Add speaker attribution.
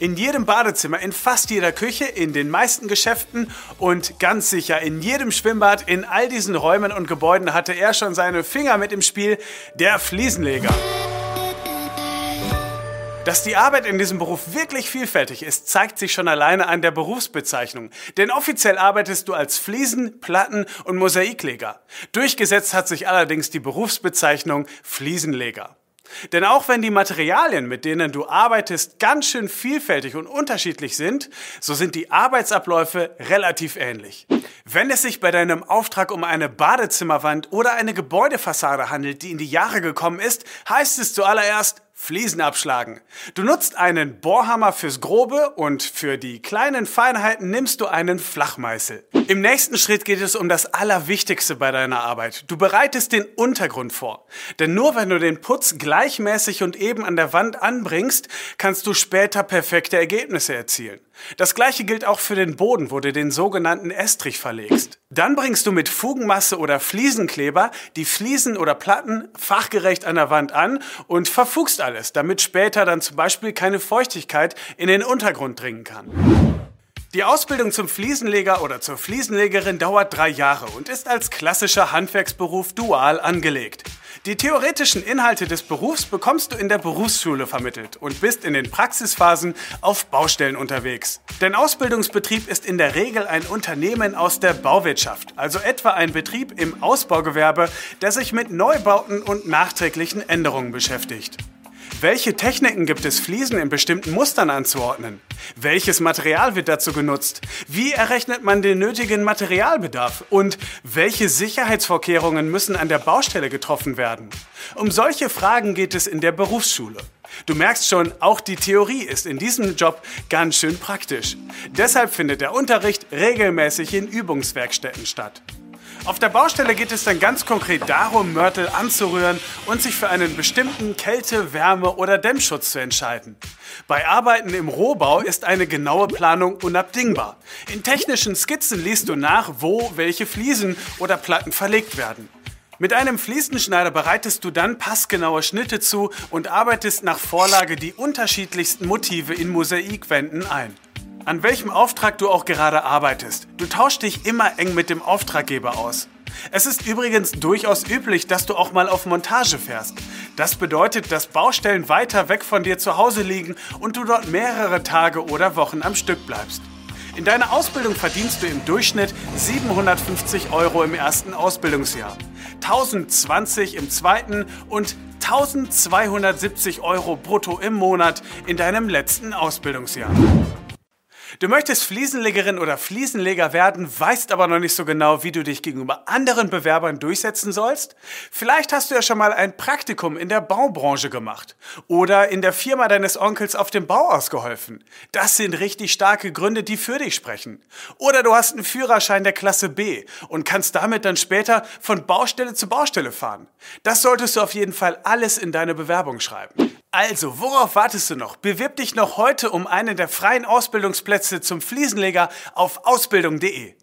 Speaker 1: In jedem Badezimmer, in fast jeder Küche, in den meisten Geschäften und ganz sicher in jedem Schwimmbad, in all diesen Räumen und Gebäuden hatte er schon seine Finger mit im Spiel, der Fliesenleger. Dass die Arbeit in diesem Beruf wirklich vielfältig ist, zeigt sich schon alleine an der Berufsbezeichnung. Denn offiziell arbeitest du als Fliesen-, Platten- und Mosaikleger. Durchgesetzt hat sich allerdings die Berufsbezeichnung Fliesenleger. Denn auch wenn die Materialien, mit denen du arbeitest, ganz schön vielfältig und unterschiedlich sind, so sind die Arbeitsabläufe relativ ähnlich. Wenn es sich bei deinem Auftrag um eine Badezimmerwand oder eine Gebäudefassade handelt, die in die Jahre gekommen ist, heißt es zuallererst Fliesen abschlagen. Du nutzt einen Bohrhammer fürs Grobe und für die kleinen Feinheiten nimmst du einen Flachmeißel. Im nächsten Schritt geht es um das Allerwichtigste bei deiner Arbeit. Du bereitest den Untergrund vor. Denn nur wenn du den Putz gleichmäßig und eben an der Wand anbringst, kannst du später perfekte Ergebnisse erzielen. Das gleiche gilt auch für den Boden, wo du den sogenannten Estrich verlegst. Dann bringst du mit Fugenmasse oder Fliesenkleber die Fliesen oder Platten fachgerecht an der Wand an und verfugst alles, damit später dann zum Beispiel keine Feuchtigkeit in den Untergrund dringen kann. Die Ausbildung zum Fliesenleger oder zur Fliesenlegerin dauert drei Jahre und ist als klassischer Handwerksberuf dual angelegt. Die theoretischen Inhalte des Berufs bekommst du in der Berufsschule vermittelt und bist in den Praxisphasen auf Baustellen unterwegs. Dein Ausbildungsbetrieb ist in der Regel ein Unternehmen aus der Bauwirtschaft, also etwa ein Betrieb im Ausbaugewerbe, der sich mit Neubauten und nachträglichen Änderungen beschäftigt. Welche Techniken gibt es, Fliesen in bestimmten Mustern anzuordnen? Welches Material wird dazu genutzt? Wie errechnet man den nötigen Materialbedarf? Und welche Sicherheitsvorkehrungen müssen an der Baustelle getroffen werden? Um solche Fragen geht es in der Berufsschule. Du merkst schon, auch die Theorie ist in diesem Job ganz schön praktisch. Deshalb findet der Unterricht regelmäßig in Übungswerkstätten statt. Auf der Baustelle geht es dann ganz konkret darum, Mörtel anzurühren und sich für einen bestimmten Kälte-, Wärme- oder Dämmschutz zu entscheiden. Bei Arbeiten im Rohbau ist eine genaue Planung unabdingbar. In technischen Skizzen liest du nach, wo welche Fliesen oder Platten verlegt werden. Mit einem Fliesenschneider bereitest du dann passgenaue Schnitte zu und arbeitest nach Vorlage die unterschiedlichsten Motive in Mosaikwänden ein. An welchem Auftrag du auch gerade arbeitest, du tauschst dich immer eng mit dem Auftraggeber aus. Es ist übrigens durchaus üblich, dass du auch mal auf Montage fährst. Das bedeutet, dass Baustellen weiter weg von dir zu Hause liegen und du dort mehrere Tage oder Wochen am Stück bleibst. In deiner Ausbildung verdienst du im Durchschnitt 750 Euro im ersten Ausbildungsjahr, 1020 im zweiten und 1270 Euro brutto im Monat in deinem letzten Ausbildungsjahr. Du möchtest Fliesenlegerin oder Fliesenleger werden, weißt aber noch nicht so genau, wie du dich gegenüber anderen Bewerbern durchsetzen sollst? Vielleicht hast du ja schon mal ein Praktikum in der Baubranche gemacht oder in der Firma deines Onkels auf dem Bau ausgeholfen. Das sind richtig starke Gründe, die für dich sprechen. Oder du hast einen Führerschein der Klasse B und kannst damit dann später von Baustelle zu Baustelle fahren. Das solltest du auf jeden Fall alles in deine Bewerbung schreiben. Also, worauf wartest du noch? Bewirb dich noch heute um einen der freien Ausbildungsplätze zum Fliesenleger auf ausbildung.de.